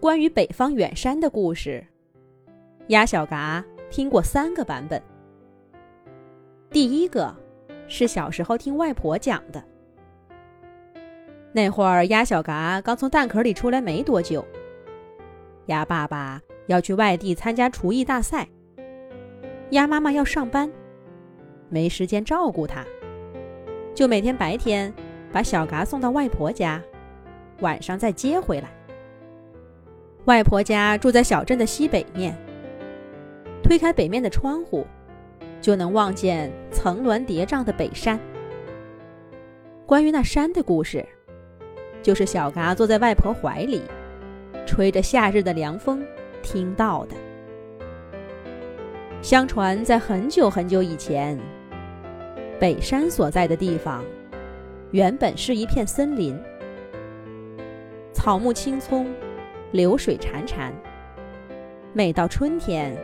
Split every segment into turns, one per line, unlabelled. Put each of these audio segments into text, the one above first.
关于北方远山的故事，鸭小嘎听过三个版本。第一个是小时候听外婆讲的。那会儿鸭小嘎刚从蛋壳里出来没多久，鸭爸爸要去外地参加厨艺大赛，鸭妈妈要上班，没时间照顾它，就每天白天把小嘎送到外婆家，晚上再接回来。外婆家住在小镇的西北面。推开北面的窗户，就能望见层峦叠嶂的北山。关于那山的故事，就是小嘎坐在外婆怀里，吹着夏日的凉风听到的。相传，在很久很久以前，北山所在的地方，原本是一片森林，草木青葱。流水潺潺。每到春天，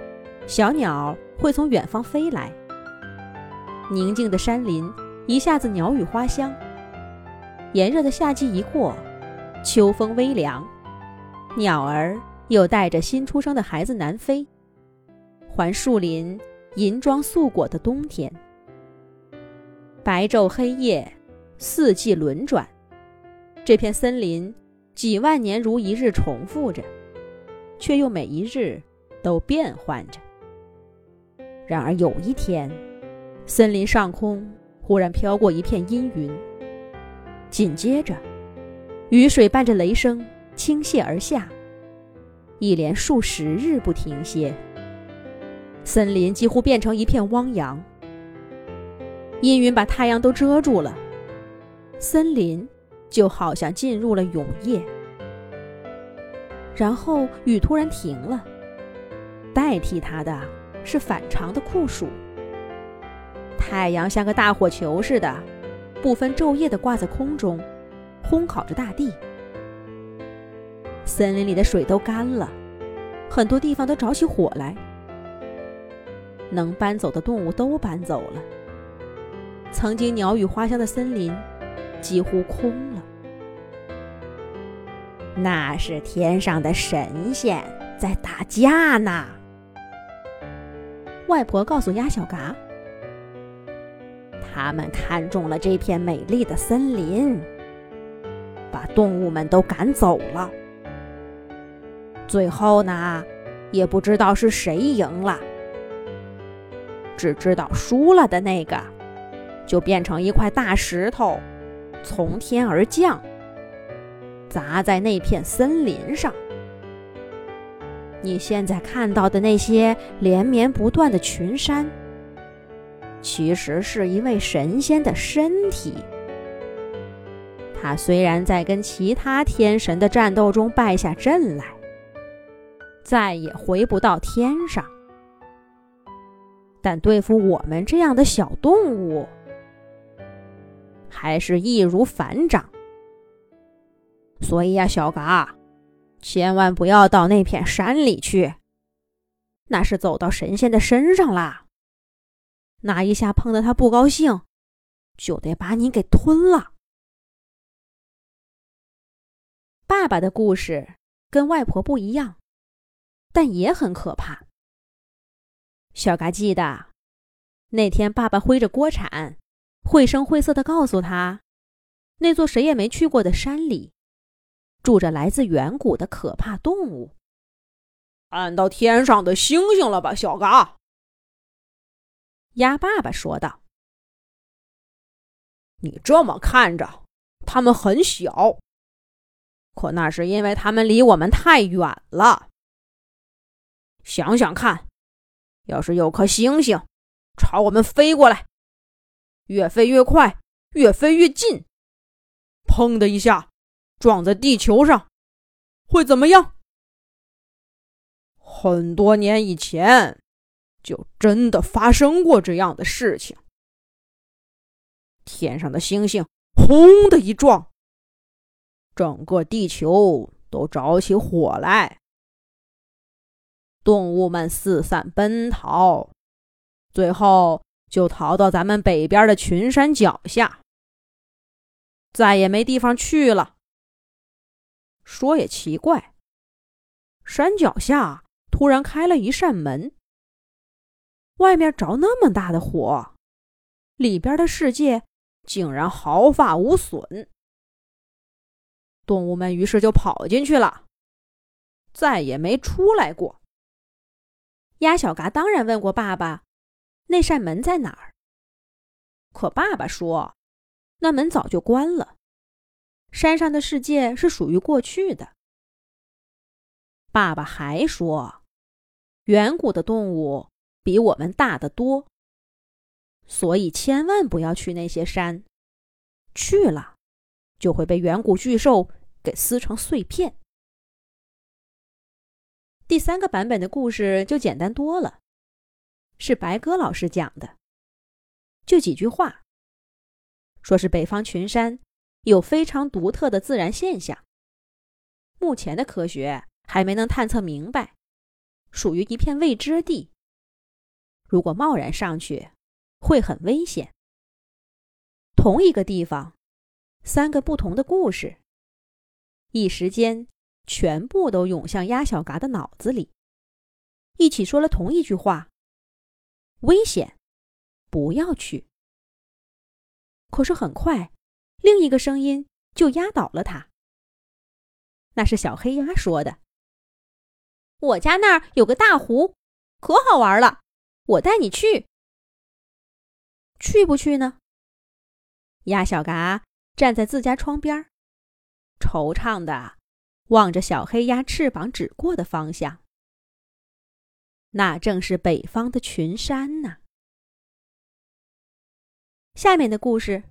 小鸟会从远方飞来。宁静的山林一下子鸟语花香。炎热的夏季一过，秋风微凉，鸟儿又带着新出生的孩子南飞，还树林银装素裹的冬天。白昼黑夜，四季轮转，这片森林。几万年如一日重复着，却又每一日都变换着。然而有一天，森林上空忽然飘过一片阴云，紧接着，雨水伴着雷声倾泻而下，一连数十日不停歇。森林几乎变成一片汪洋，阴云把太阳都遮住了，森林。就好像进入了永夜，然后雨突然停了，代替它的是反常的酷暑。太阳像个大火球似的，不分昼夜地挂在空中，烘烤着大地。森林里的水都干了，很多地方都着起火来。能搬走的动物都搬走了，曾经鸟语花香的森林。几乎空了。那是天上的神仙在打架呢。外婆告诉鸭小嘎，他们看中了这片美丽的森林，把动物们都赶走了。最后呢，也不知道是谁赢了，只知道输了的那个，就变成一块大石头。从天而降，砸在那片森林上。你现在看到的那些连绵不断的群山，其实是一位神仙的身体。他虽然在跟其他天神的战斗中败下阵来，再也回不到天上，但对付我们这样的小动物。还是易如反掌，所以呀，小嘎，千万不要到那片山里去，那是走到神仙的身上啦。那一下碰得他不高兴，就得把你给吞了。爸爸的故事跟外婆不一样，但也很可怕。小嘎记得那天，爸爸挥着锅铲。绘声绘色的告诉他，那座谁也没去过的山里，住着来自远古的可怕动物。
看到天上的星星了吧，小嘎？
鸭爸爸说道。
你这么看着，它们很小，可那是因为它们离我们太远了。想想看，要是有颗星星朝我们飞过来。越飞越快，越飞越近，砰的一下撞在地球上，会怎么样？很多年以前，就真的发生过这样的事情。天上的星星轰的一撞，整个地球都着起火来，动物们四散奔逃，最后就逃到咱们北边的群山脚下，再也没地方去了。说也奇怪，山脚下。突然开了一扇门，外面着那么大的火，里边的世界竟然毫发无损。动物们于是就跑进去了，再也没出来过。
鸭小嘎当然问过爸爸：“那扇门在哪儿？”可爸爸说：“那门早就关了，山上的世界是属于过去的。”爸爸还说。远古的动物比我们大得多，所以千万不要去那些山，去了就会被远古巨兽给撕成碎片。第三个版本的故事就简单多了，是白鸽老师讲的，就几句话，说是北方群山有非常独特的自然现象，目前的科学还没能探测明白。属于一片未知地，如果贸然上去，会很危险。同一个地方，三个不同的故事，一时间全部都涌向鸭小嘎的脑子里，一起说了同一句话：“危险，不要去。”可是很快，另一个声音就压倒了他。那是小黑鸭说的。我家那儿有个大湖，可好玩了，我带你去。去不去呢？鸭小嘎站在自家窗边，惆怅的望着小黑鸭翅膀指过的方向。那正是北方的群山呢。下面的故事，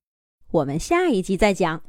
我们下一集再讲。